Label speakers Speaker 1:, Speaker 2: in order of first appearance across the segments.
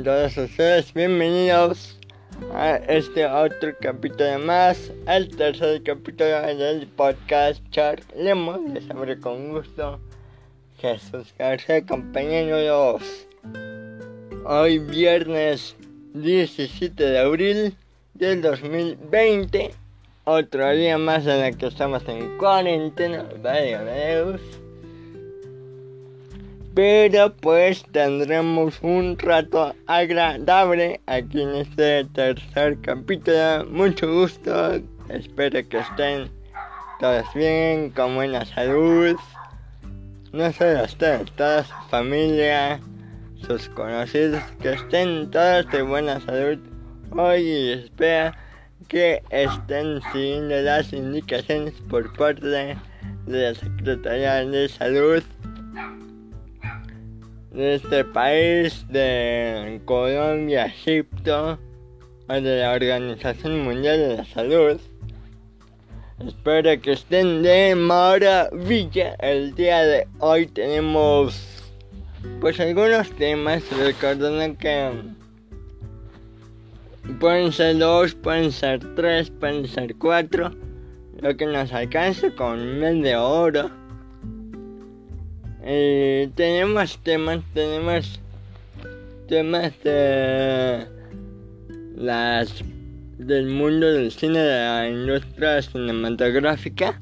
Speaker 1: Todos ustedes bienvenidos a este otro capítulo más, el tercer capítulo del podcast Charlemos. Les abre con gusto Jesús García, compañeros. Hoy viernes 17 de abril del 2020, otro día más en el que estamos en cuarentena. Vaya Dios pero pues tendremos un rato agradable aquí en este tercer capítulo. Mucho gusto, espero que estén todos bien, con buena salud. No solo ustedes, toda su familia, sus conocidos, que estén todos de buena salud hoy y espero que estén siguiendo las indicaciones por parte de la Secretaría de Salud de este país, de Colombia, Egipto, o de la Organización Mundial de la Salud. Espero que estén de maravilla. El día de hoy tenemos pues algunos temas, recordando que pueden ser dos, pueden ser tres, pueden ser cuatro, lo que nos alcance con mes de oro. Eh, tenemos temas, tenemos temas de las del mundo del cine de la industria cinematográfica.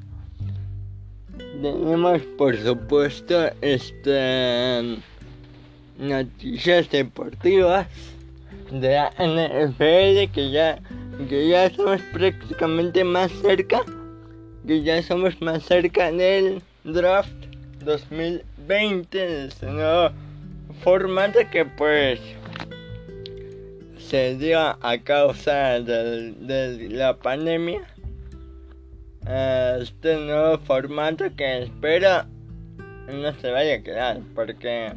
Speaker 1: Tenemos por supuesto este noticias deportivas de la NFL que ya que ya estamos prácticamente más cerca que ya somos más cerca del draft 2020 este nuevo formato que pues se dio a causa de, la pandemia. Este nuevo formato que espero no se vaya a quedar porque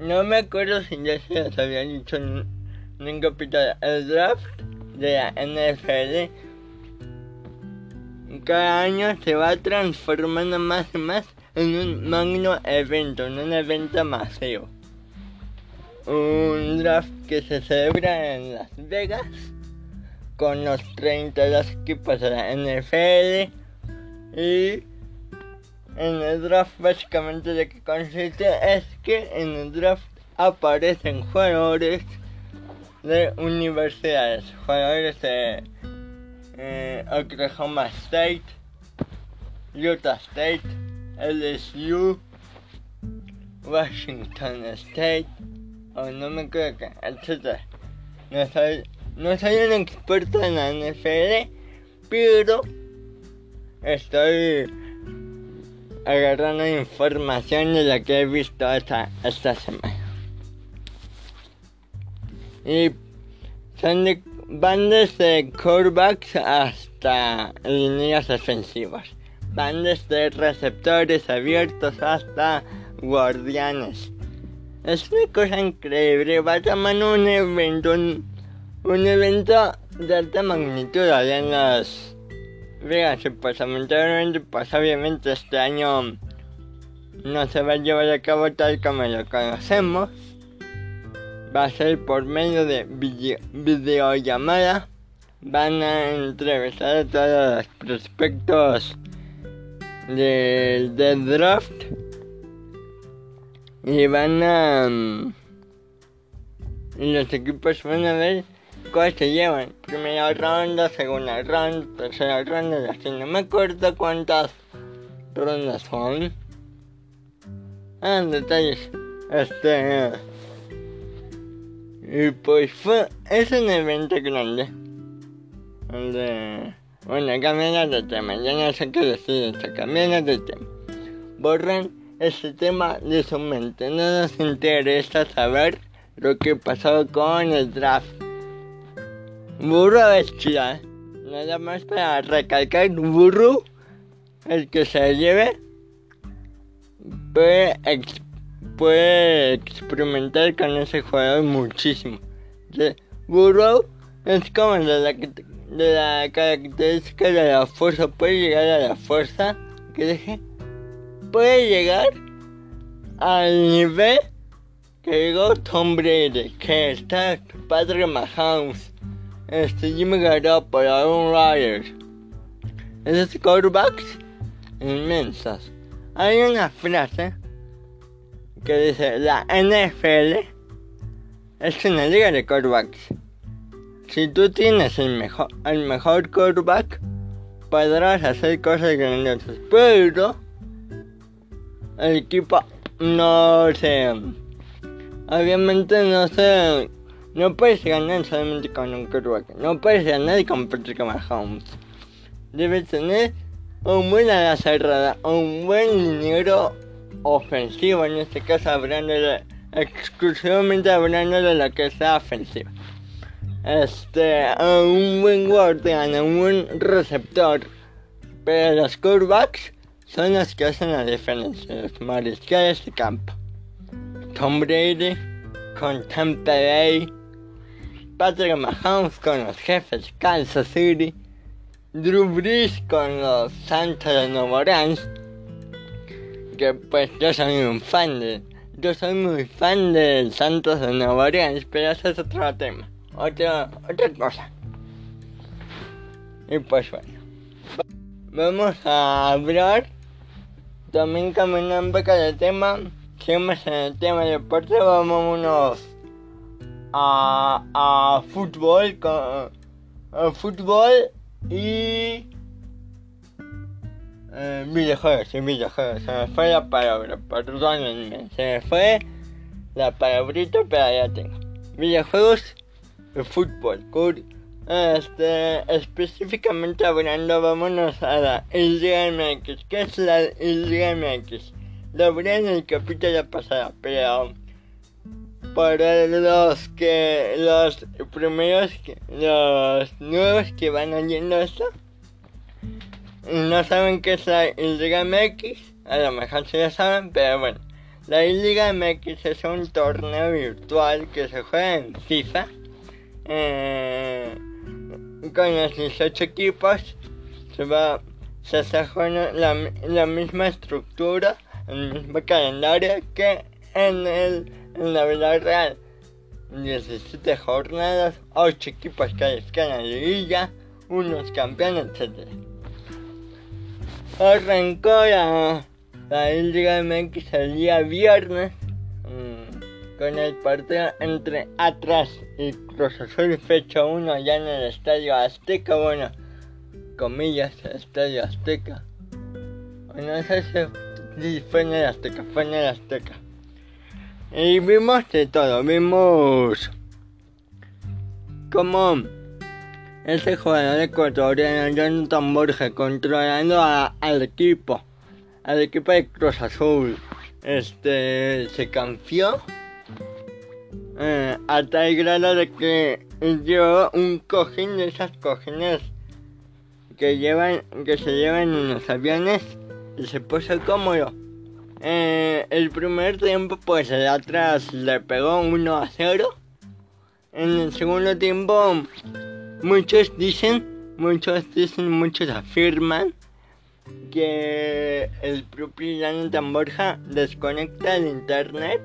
Speaker 1: no me acuerdo si ya se les había dicho en un capítulo el draft de la NFL cada año se va transformando más y más en un magno evento, en un evento masivo. Un draft que se celebra en Las Vegas con los 32 equipos de la NFL y en el draft básicamente de que consiste es que en el draft aparecen jugadores de universidades, jugadores de eh, Oklahoma State, Utah State, LSU, Washington State, o no me que, etc. No soy, no soy un experto en la NFL, pero estoy agarrando información de la que he visto esta, esta semana. Y son de van desde quarterbacks hasta líneas defensivas. Van desde receptores abiertos hasta guardianes. Es una cosa increíble. Va a tomar un evento, un, evento de alta magnitud allá en las Vegas. Pues lamentablemente, pues obviamente este año no se va a llevar a cabo tal como lo conocemos va a ser por medio de videollamada. Van a entrevistar a todos los prospectos del, draft. Y van a y los equipos van a ver cuáles se llevan. Primera ronda segunda ronda tercera ronda y así. No me acuerdo cuántas rondas son. Ah detalles. Este y pues fue, es un evento grande. Donde, bueno, cambiando de tema, ya no sé qué decir, se cambiando de tema. Borran ese tema de su mente, no nos interesa saber lo que pasó con el draft. Burro es chida, nada más para recalcar, burro, el que se lleve, puede puede experimentar con ese jugador muchísimo. Burrow es como de la, de la característica de la fuerza, puede llegar a la fuerza que puede llegar al nivel que llegó Tom Brady, que está Patrick Mahomes, este Jimmy Garoppolo, Aaron Rodgers. Esos quarterbacks inmensos. Hay una frase que dice la NFL es una liga de quarterbacks. Si tú tienes el mejor, el mejor quarterback, podrás hacer cosas grandiosas. Pero el equipo no se obviamente no se no puedes ganar solamente con un quarterback no puedes ganar con Patrick Mahomes debes tener un buen ala cerrada un buen dinero ofensivo en este caso hablando de exclusivamente hablando de lo que sea ofensiva. Este un buen guardián un buen receptor pero los quarterbacks son los que hacen la diferencia los mariscales de campo. Tom Brady con Tampa Bay, Patrick Mahomes con los jefes Kansas City, Drew Brees con los Santos de Nueva Orleans, que pues yo soy un fan de, yo soy muy fan de Santos de Nueva Orleans, pero ese es otro tema, otra, otra cosa. Y pues bueno, vamos a hablar también caminando un de tema seguimos en el tema de deporte, vámonos a, a fútbol, con, a fútbol y eh, videojuegos, videojuegos, se me fue la palabra, perdónenme, se me fue la palabrita, pero ya tengo. Videojuegos y fútbol, este, específicamente hablando, vámonos a la Liga MX. ¿Qué es la Liga MX? lo veré en el capítulo pasado, pero para los que los primeros los nuevos que van oyendo esto no saben qué es la Liga MX, a lo mejor sí lo saben, pero bueno, la Liga MX es un torneo virtual que se juega en FIFA eh, con los 18 equipos se va se hace la, la misma estructura el mismo calendario que en, el, en la vida real. 17 jornadas, 8 equipos califican a la liguilla, unos campeones, etc. Arrancó la, la Liga MX el día viernes mmm, con el partido entre Atlas y Cruz Azul, fecha 1 allá en el Estadio Azteca, bueno, comillas, Estadio Azteca. No sé si fue en el Azteca, fue en el Azteca. Y vimos de todo, vimos como ese jugador ecuatoriano Jonathan Borges controlando al equipo, al equipo de Cruz Azul. Este se confió eh, a tal grado de que llevó un cojín de esas cojines que llevan que se llevan en los aviones y se puso cómodo. Eh, el primer tiempo, pues el atrás le pegó 1 a 0. En el segundo tiempo, muchos dicen, muchos dicen, muchos afirman que el propio Jonathan Borja desconecta el internet,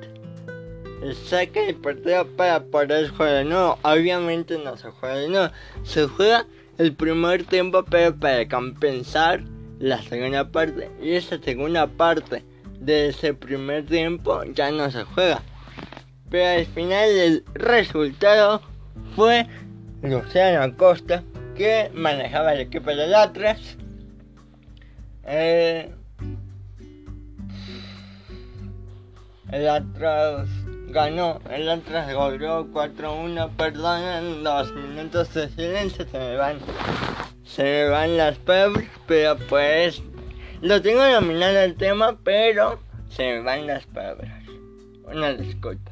Speaker 1: saca el partido para poder jugar. No, obviamente no se juega, no, se juega el primer tiempo, pero para compensar la segunda parte y esa segunda parte de ese primer tiempo ya no se juega. Pero al final el resultado fue Luciano Acosta que manejaba el equipo de Atlas. Eh, el Atlas ganó, el Atlas goleó 4-1, perdonen los minutos de silencio, se me van se me van las palabras, pero pues lo tengo nominado el tema, pero se me van las palabras. Una disculpa.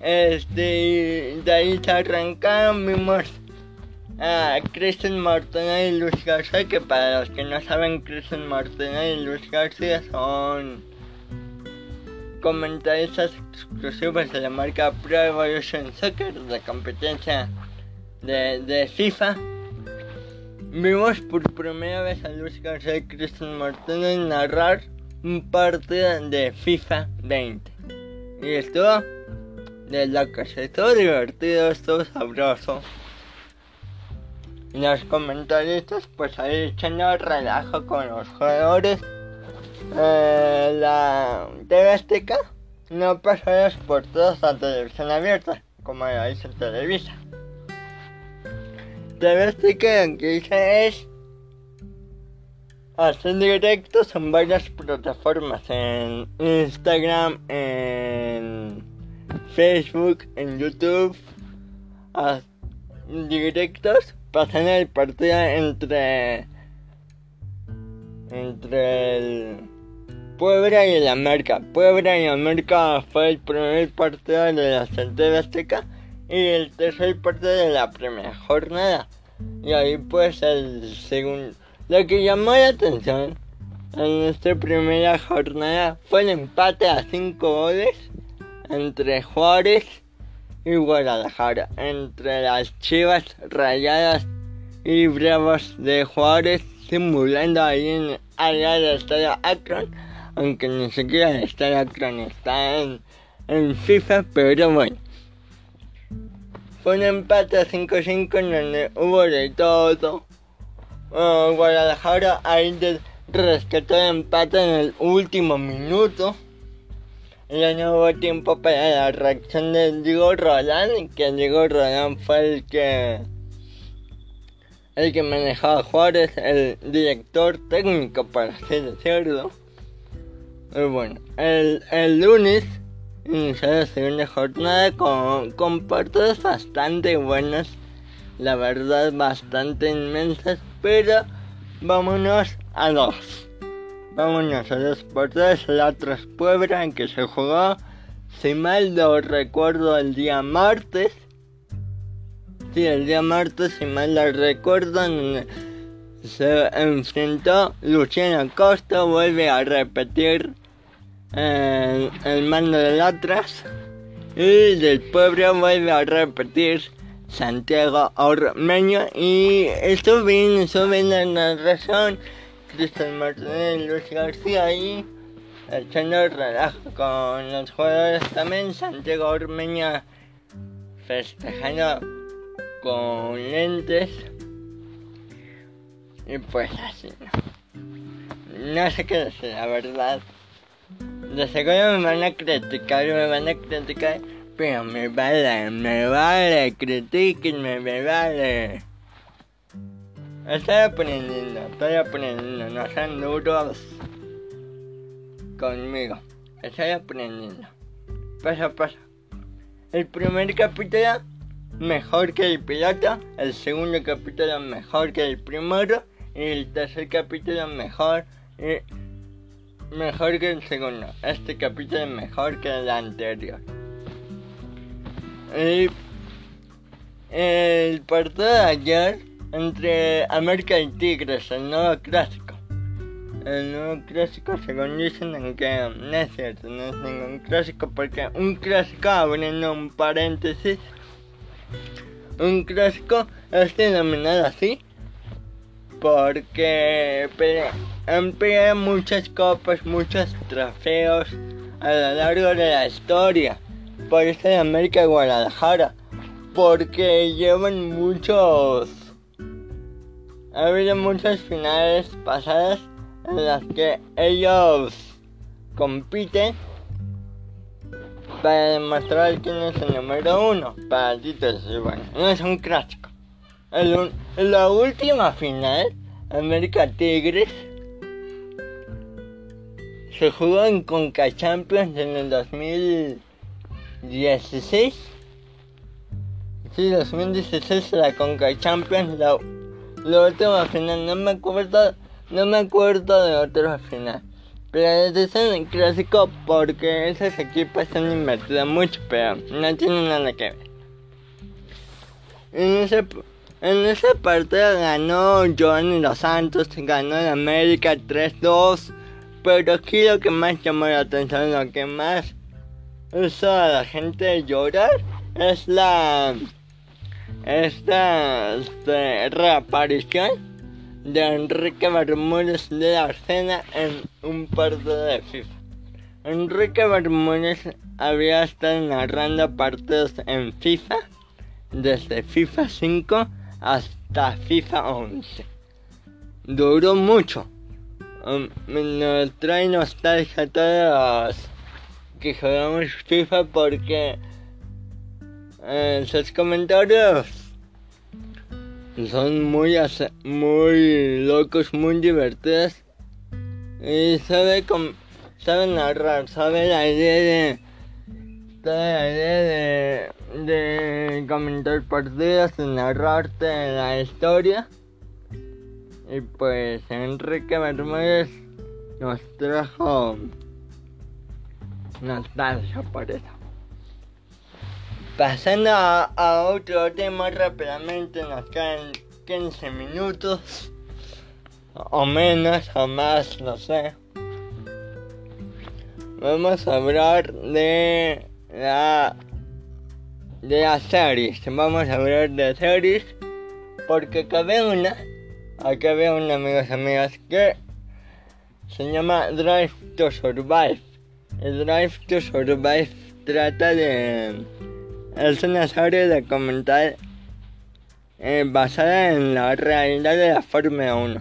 Speaker 1: Este, de ahí se arrancaron, vimos a Kristen Martina y Luis García, que para los que no saben, Kristen Martina y Luis García son comentaristas exclusivos de la marca Pro Evolution Soccer, de competencia de, de FIFA. Vimos por primera vez a Luis García y Cristian Martínez narrar un partido de FIFA 20. Y estuvo de locos, estuvo divertido, estuvo sabroso. Los comentaristas pues ahí echando relajo con los jugadores. Eh, la TV no pasó los por todos a televisión abierta, como lo hizo Televisa. TV Azteca que dice es hacer directos en varias plataformas, en Instagram, en Facebook, en YouTube, directos pasan el partido entre entre el Puebla y el América. Puebla y América fue el primer partido de la de Azteca y el tercer partido de la primera jornada. Y ahí pues el segundo... Lo que llamó la atención en esta primera jornada fue el empate a 5 goles entre Juárez y Guadalajara, entre las Chivas Rayadas y Bravos de Juárez, simulando ahí en área del estadio Akron, aunque ni siquiera el estadio Akron está en, en FIFA, pero bueno. Fue un empate a 5-5 en donde hubo de todo. Uh, Guadalajara ahí rescató el empate en el último minuto. Ya no hubo tiempo para la reacción de Diego Roland, que Diego Roland fue el que el que manejaba Juárez, el director técnico para así decirlo. Y bueno, el, el lunes inició la segunda jornada con, con partidos bastante buenos, la verdad bastante inmensas, pero vámonos a dos. Vámonos a dos partidos, la otra es Puebla en que se jugó, si mal no recuerdo, el día martes. Sí, el día martes, si mal la recuerdo, se enfrentó Luciano Costa, vuelve a repetir eh, el mando del Atlas. Y del pueblo vuelve a repetir Santiago Ormeño. Y esto bien, eso bien la narración Cristian Martínez Luis García y echando relajo con los jugadores también Santiago Ormeño festejando con lentes y pues así no. No sé qué decir, la verdad. De seguro me van a criticar, me van a criticar, pero me vale, me vale, critiquenme, me vale. Estoy aprendiendo, estoy aprendiendo, no sean duros conmigo. Estoy aprendiendo. Paso a El primer capítulo mejor que el pirata, el segundo capítulo mejor que el primero y el tercer capítulo mejor y mejor que el segundo. Este capítulo es mejor que el anterior. El, el partido de ayer entre América y Tigres, el nuevo clásico. El nuevo clásico, según dicen, en que no es cierto, no es ningún clásico, porque un clásico, abriendo un paréntesis, un clásico es denominado así porque emplea muchas copas, muchos trofeos a lo largo de la historia. Por eso de América y Guadalajara. Porque llevan muchos... Ha habido muchas finales pasadas en las que ellos compiten para demostrar quién es el número uno para títulos y bueno, no es un clásico. En la última final, América Tigres, se jugó en Conca Champions en el 2016. Sí, 2016 la Conca Champions, la, la última final, no me acuerdo, no me acuerdo de otra final. Pero es un clásico porque esos equipos han invertido mucho, pero no tienen nada que ver. En ese, en ese partido ganó Johnny Los Santos, ganó el América 3-2. Pero aquí lo que más llamó la atención, lo que más hizo a la gente llorar es la esta, esta reaparición de Enrique Bermúdez de Arcena en un partido de FIFA. Enrique Bermúdez había estado narrando partidos en FIFA desde FIFA 5 hasta FIFA 11. Duró mucho. Nos trae nostalgia a todos que jugamos FIFA porque eh, comentarios son muy, muy locos, muy divertidos y sabe, sabe narrar, sabe la idea de la idea de, de comentar partidas, de narrarte la historia. Y pues Enrique Bermúdez nos trajo nostalgia por eso. Pasando a, otro tema rápidamente, nos quedan 15 minutos, o menos, o más, no sé. Vamos a hablar de la de las series. Vamos a hablar de series porque cabe una, veo una amigos amigas que se llama Drive to Survive. El Drive to Survive trata de es una serie documental eh, basada en la realidad de la Fórmula 1.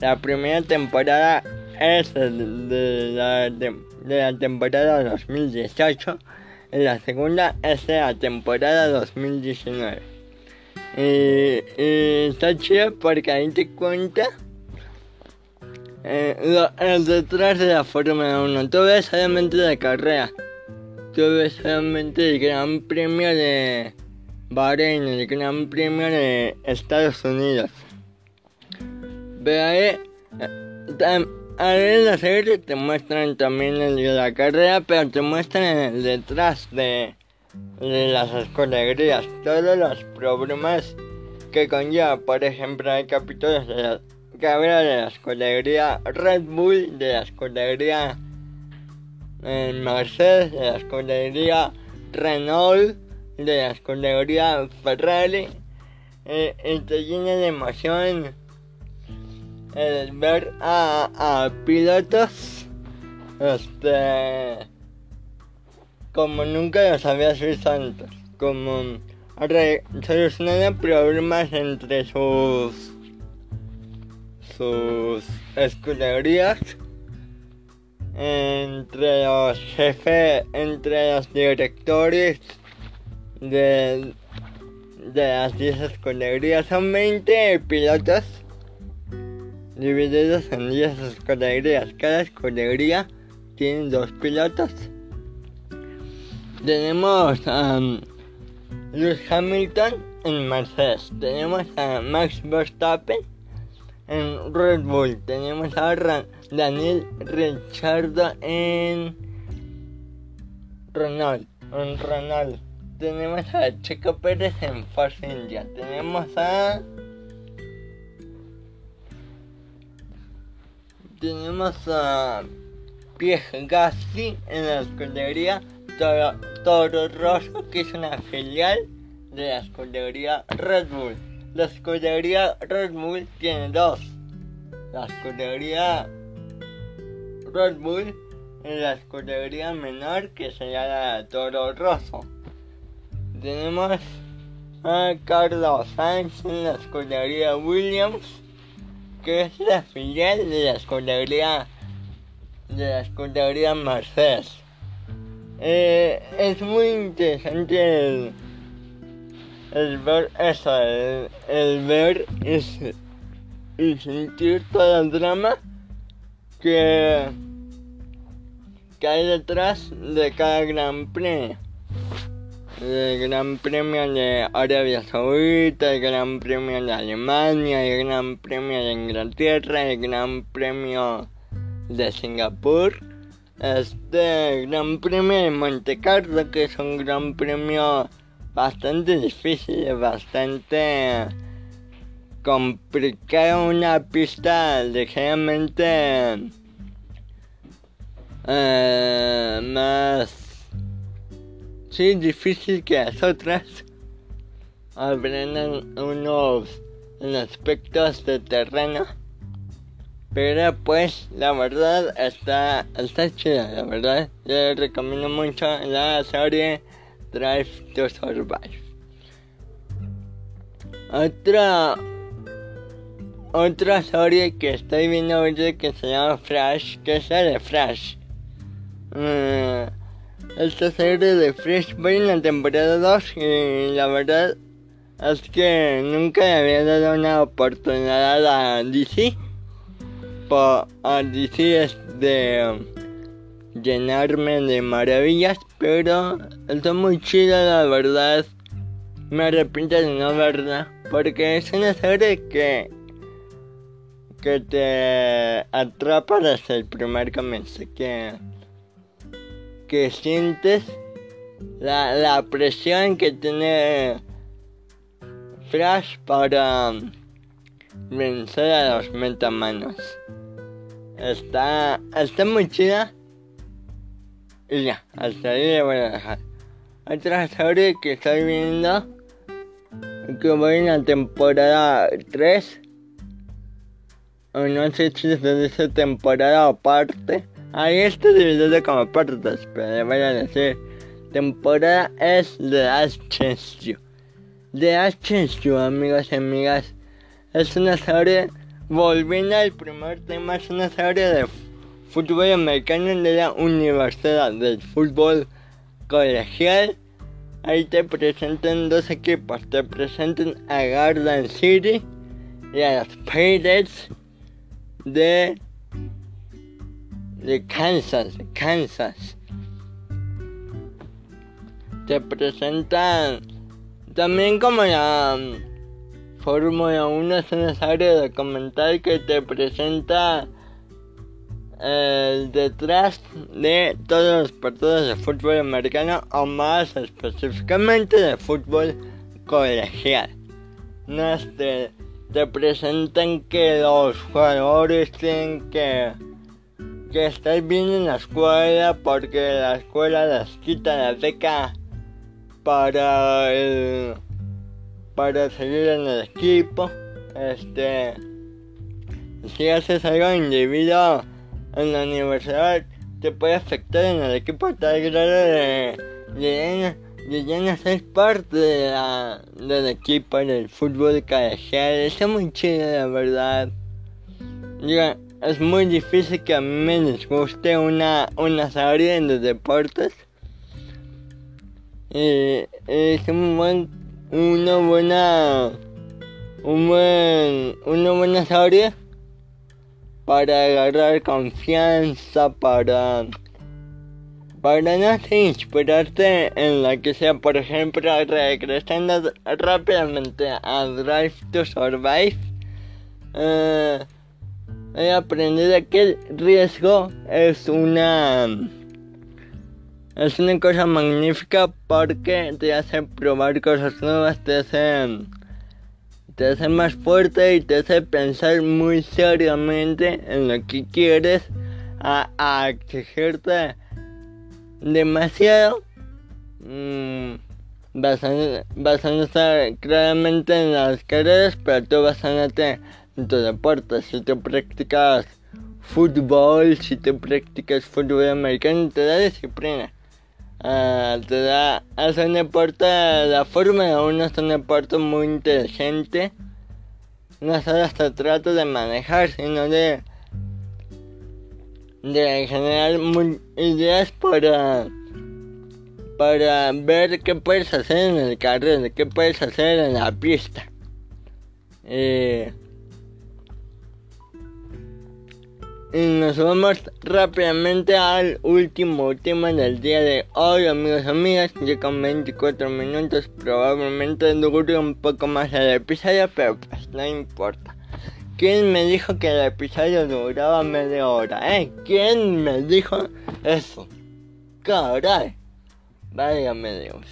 Speaker 1: La primera temporada es de la, de la temporada 2018 la segunda es la temporada 2019. Y, está chido porque ahí te cuenta eh, el detrás de la Fórmula 1. Tú ves solamente la carrera. Tú ves solamente el Gran Premio de Bahrein, el Gran Premio de Estados Unidos. Pero ahí, eh, en la serie te muestran también el de la carrera, pero te muestran detrás de, las escuderías, todos los problemas que conlleva. Por ejemplo, hay capítulos de la, que habla de la escudería Red Bull, de la escudería Mercedes, de la escudería Renault, de la escudería Ferrari, eh, y te llena de emoción el ver a, pilotos este como nunca los había visto antes como solucionando problemas entre sus sus escuderías entre los jefes entre los directores de, de las 10 escuderías son 20 pilotos divididos en 10 escuderías. Cada escudería tiene dos pilotos. Tenemos a Lewis Hamilton en Mercedes. Tenemos a Max Verstappen en Red Bull. Tenemos a Daniel Ricciardo en Renault. En Renault. Tenemos a Checo Pérez en Force India. Tenemos a tenemos a Pierre Gasly en la escudería Toro, Rosso, que es una filial de la escudería Red Bull. La escudería Red Bull tiene dos. La escudería Red Bull y la escudería menor que se llama Toro Rosso. Tenemos a Carlos Sainz en la escudería Williams que es la filial de la escudería de la escudería Mercedes. Eh, es muy interesante el, ver eso, el, ver y sentir todo el drama que, hay detrás de cada gran premio. El Gran Premio de Arabia Saudita, el Gran Premio de Alemania, el Gran Premio de Inglaterra, el Gran Premio de Singapur, este Gran Premio de Monte Carlo, que es un Gran Premio bastante difícil, bastante complicado, una pista ligeramente eh, más sí difícil que las otras aprendan unos aspectos de terreno Pero pues la verdad está, está chida, la verdad. Yo recomiendo mucho la serie Drive to Survive. Otra otra serie que estoy viendo ahorita que se llama Flash, que es la de Flash. Uh, esta serie de Flash voy en la temporada 2 y la verdad es que nunca le había dado una oportunidad a DC. a DC es de llenarme de maravillas, pero está muy chida la verdad. Me arrepiento de no verla, porque es una serie que que te atrapa desde el primer comienzo, que, que sientes la, la presión que tiene Flash para vencer a los metamanos. Está, está muy chida. Y ya, hasta ahí le voy a dejar. Otra serie que estoy viendo, que voy en la temporada 3 o no sé si de esa temporada aparte. Ahí está dividido como partes, pero le voy a decir. Temporada es de HSU. De HSU, amigos y amigas. Es una serie, volviendo al primer tema, es una serie de fútbol americano de la Universidad del Fútbol Colegial. Ahí te presentan dos equipos, te presentan a Garden City y a los Pirates de, de Kansas, Kansas. Te presentan también como la um, Fórmula 1 es una serie documental que te presenta el detrás de todos los partidos de fútbol americano o más específicamente de fútbol colegial. No es de te presentan que los jugadores tienen que, que estar bien en la escuela porque la escuela les quita la beca para el, para seguir en el equipo. Este, si haces algo indebido en la universidad, te puede afectar en el equipo tal grado de de ser parte de la, del equipo del fútbol colegial. Está muy chido, la verdad. Ya, es muy difícil que a mí me disguste una, una serie de deportes. Y, es un buen, una buena, un buen, una buena serie para agarrar confianza, para para no inspirarte en la que sea, por ejemplo, regresando rápidamente a Drive to Survive, eh, he aprendido que el riesgo es una es una cosa magnífica porque te hace probar cosas nuevas, te hace te hace más fuerte y te hace pensar muy seriamente en lo que quieres a, a exigirte demasiado mmm, basándose claramente en las carreras, pero tú basándote en tu deporte. Si tú practicas fútbol, si tú practicas fútbol americano, te da disciplina. Uh, te da, es un deporte, la Fórmula 1 es un deporte muy inteligente. No solo se trata de manejar, sino de de generar ideas para para ver qué puedes hacer en el carril, qué puedes hacer en la pista. Eh, y nos vamos rápidamente al último tema del día de hoy, amigos y amigas. Con 24 minutos, probablemente dure un poco más el episodio, pero pues no importa. ¿Quién me dijo que el episodio duraba media hora? ¿Eh? ¿Quién me dijo eso? Caray. Válgame Dios.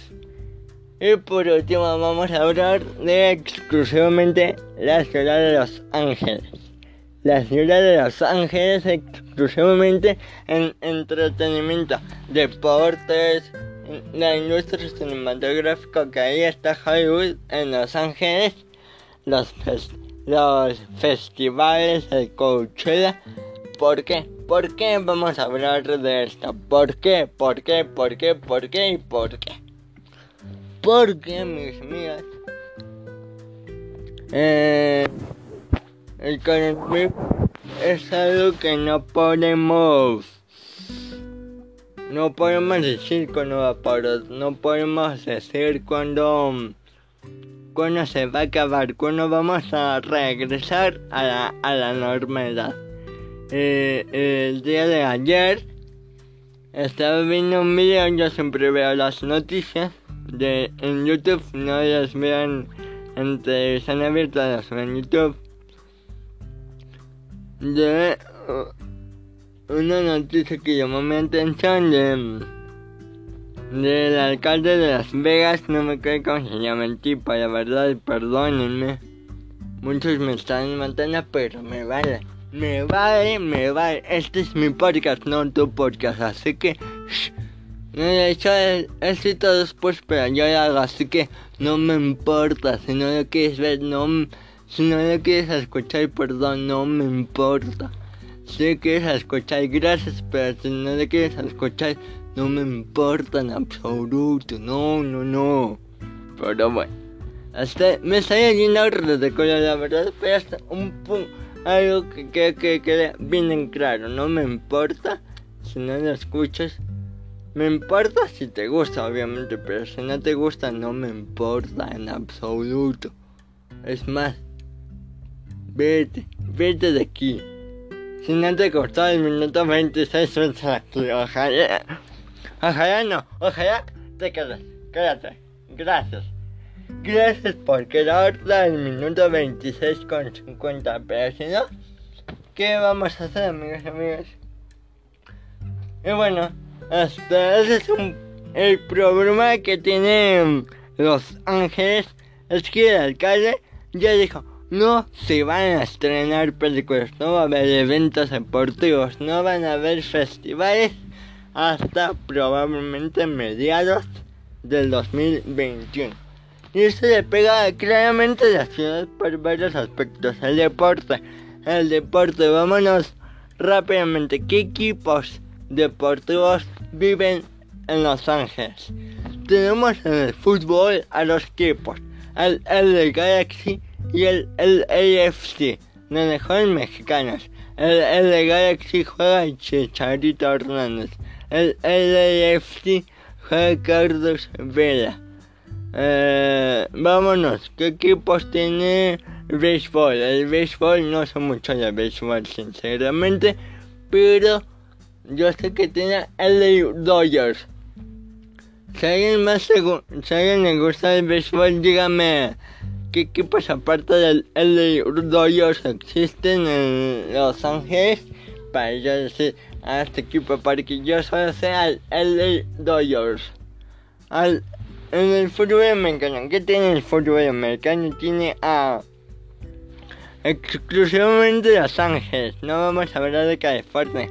Speaker 1: Y por último vamos a hablar de exclusivamente la ciudad de Los Ángeles. La ciudad de Los Ángeles exclusivamente en entretenimiento, deportes, la industria cinematográfica que ahí está Hollywood en Los Ángeles, los festivales los festivales, el Coachella. ¿Por qué? ¿Por qué vamos a hablar de esto? ¿Por qué? ¿Por qué? ¿Por qué? ¿Por qué? ¿Y por qué? Porque, mis amigas, eh, el coronavirus es algo que no podemos no podemos decir parar, no podemos decir cuándo cuándo se va a acabar, cuándo vamos a regresar a la, a la normalidad. Eh, el día de ayer estaba viendo un video, yo siempre veo las noticias de en YouTube, no las vean en televisión abierta, las veo en YouTube. De uh, una noticia que llamó mi atención de del alcalde de Las Vegas, no me creo cómo se llama el tipo, la verdad, perdónenme. Muchos me están matando, pero me vale. Me vale, me vale. Este es mi podcast, no tu podcast, así que... Shh. No, de hecho, todo después, pero yo lo hago, así que no me importa. Si no lo quieres ver, no... Si no lo quieres escuchar, perdón, no me importa. Si lo quieres escuchar, gracias, pero si no lo quieres escuchar, no me importa en absoluto. No, no, no. Pero bueno. Hasta me está yendo de cola, la verdad, pero hasta un punto algo que que, que quede bien en claro. No me importa si no lo escuchas. Me importa si te gusta, obviamente, pero si no te gusta, no me importa en absoluto. Es más, vete, vete de aquí. Si no te costó el minuto 26, aquí. Ojalá, ojalá no, ojalá te quedes. Quédate. Gracias. Gracias por quedarte el minuto 26 con 50, pero no, ¿qué vamos a hacer, amigos y amigas? Y bueno, hasta ese es un, el problema que tienen Los Ángeles, es que el alcalde ya dijo, no se van a estrenar películas, no va a haber eventos deportivos, no van a haber festivales hasta probablemente mediados del 2021. Y esto le pega claramente a la ciudad por varios aspectos. El deporte. El deporte, vámonos rápidamente. ¿Qué equipos deportivos viven en Los Ángeles? Tenemos en el fútbol a los equipos. El LA Galaxy y el LAFC. Los mejores mexicanos. El LA Galaxy juega Chicharito Hernández. El LAFC juega Carlos Vela. Eh, vámonos, ¿qué equipos tiene el béisbol? El béisbol no sé mucho de béisbol, sinceramente, pero yo sé que tiene LA Dodgers. Si alguien más si alguien le gusta el béisbol, dígame qué equipos aparte del LA Dodgers existen en Los Ángeles para yo decir a este equipo, para que yo solo sea el LA Dodgers. Al en el fútbol americano, ¿qué tiene el fútbol americano? Tiene a exclusivamente Los Ángeles, no vamos a hablar de California.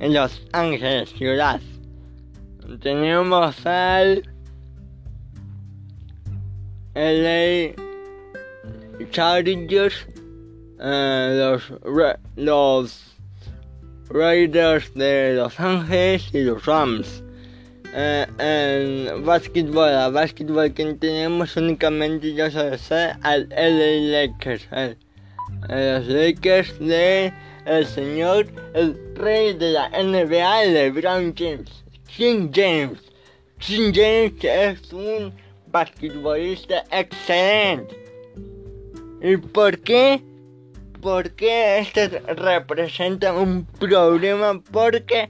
Speaker 1: En Los Ángeles, ciudad. Tenemos al LA Chargers, uh, los, los Raiders de Los Ángeles y los Rams. Eh, en básquetbol, a básquetbol que tenemos únicamente yo solo sé al LA Lakers, el, los Lakers de el señor, el rey de la NBA, LeBron James, King James. King James es un basquetbolista excelente. ¿Y por qué? Porque este representa un problema porque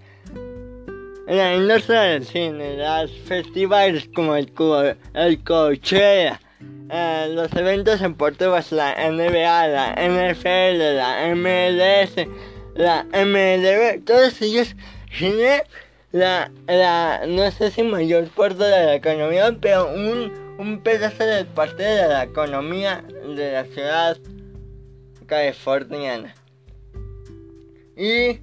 Speaker 1: la industria del cine, los festivales como el, el Coachella, eh, los eventos deportivos, la NBA, la NFL, la MLS, la MLB, todos ellos tienen la, la, no sé si mayor parte de la economía, pero un, un pedazo de parte de la economía de la ciudad californiana. Y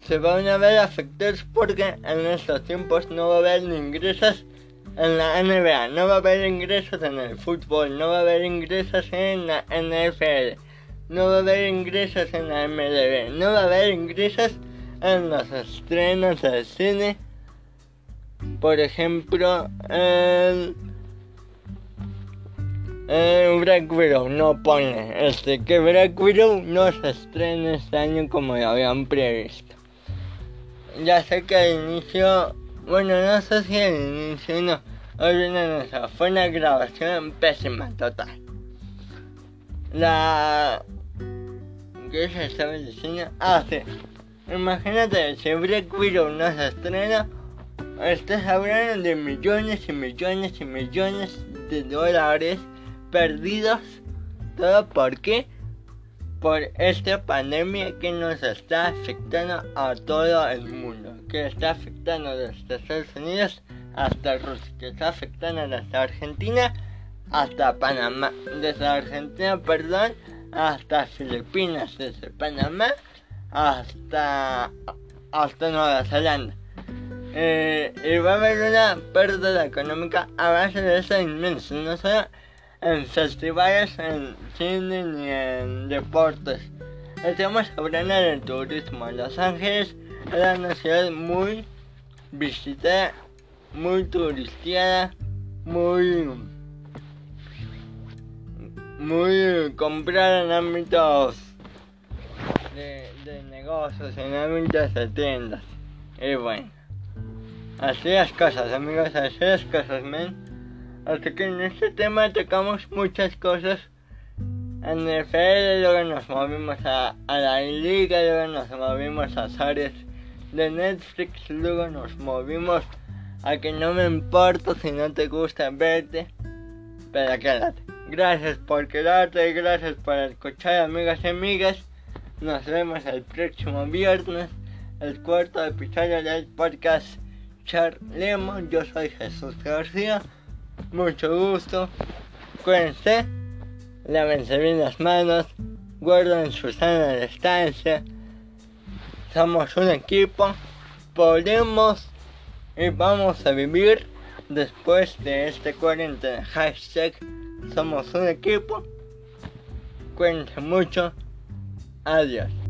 Speaker 1: se van a ver afectados porque en estos tiempos no va a haber ingresos en la NBA, no va a haber ingresos en el fútbol, no va a haber ingresos en la NFL, no va a haber ingresos en la MLB, no va a haber ingresos en los estrenos del cine. Por ejemplo, en, en Black Widow no pone este que Black Widow no se estrena este año como lo habían previsto. Ya sé que al inicio, bueno, no sé si al inicio no, olviden eso, fue una grabación pésima total. La ¿Qué se estaba diciendo? Ah, sí. Imagínate, si Black Widow no se estrena, estás hablando de millones y millones y millones de dólares perdidos. ¿Todo por qué? Por esta pandemia que nos está afectando a todo el mundo. Que está afectando desde Estados Unidos hasta Rusia. Que está afectando desde Argentina hasta Panamá. Desde Argentina, perdón, hasta Filipinas, desde Panamá hasta, hasta Nueva Zelanda. Eh, y va a haber una pérdida económica a base de no solo en festivales, en cine ni en deportes. Estamos hablando del turismo. Los Ángeles era una ciudad muy visitada, muy turistiada, muy muy comprada en ámbitos de, de negocios, en ámbitos de tiendas. Y bueno, así las cosas, amigos, así las cosas, men. Así que en este tema tocamos muchas cosas. En el FL luego nos movimos a, la liga, luego nos movimos a series de Netflix, luego nos movimos a que no me importa si no te gusta verte, pero quédate. Gracias por quedarte, gracias por escuchar amigas y amigas. Nos vemos el próximo viernes, el cuarto episodio del podcast Charlemos. Yo soy Jesús García. Mucho gusto. Cuídense. Lávense bien las manos. Guarden su sana distancia. Somos un equipo. Podemos y vamos a vivir después de este cuarentena. Hashtag somos un equipo. Cuídense mucho. Adiós.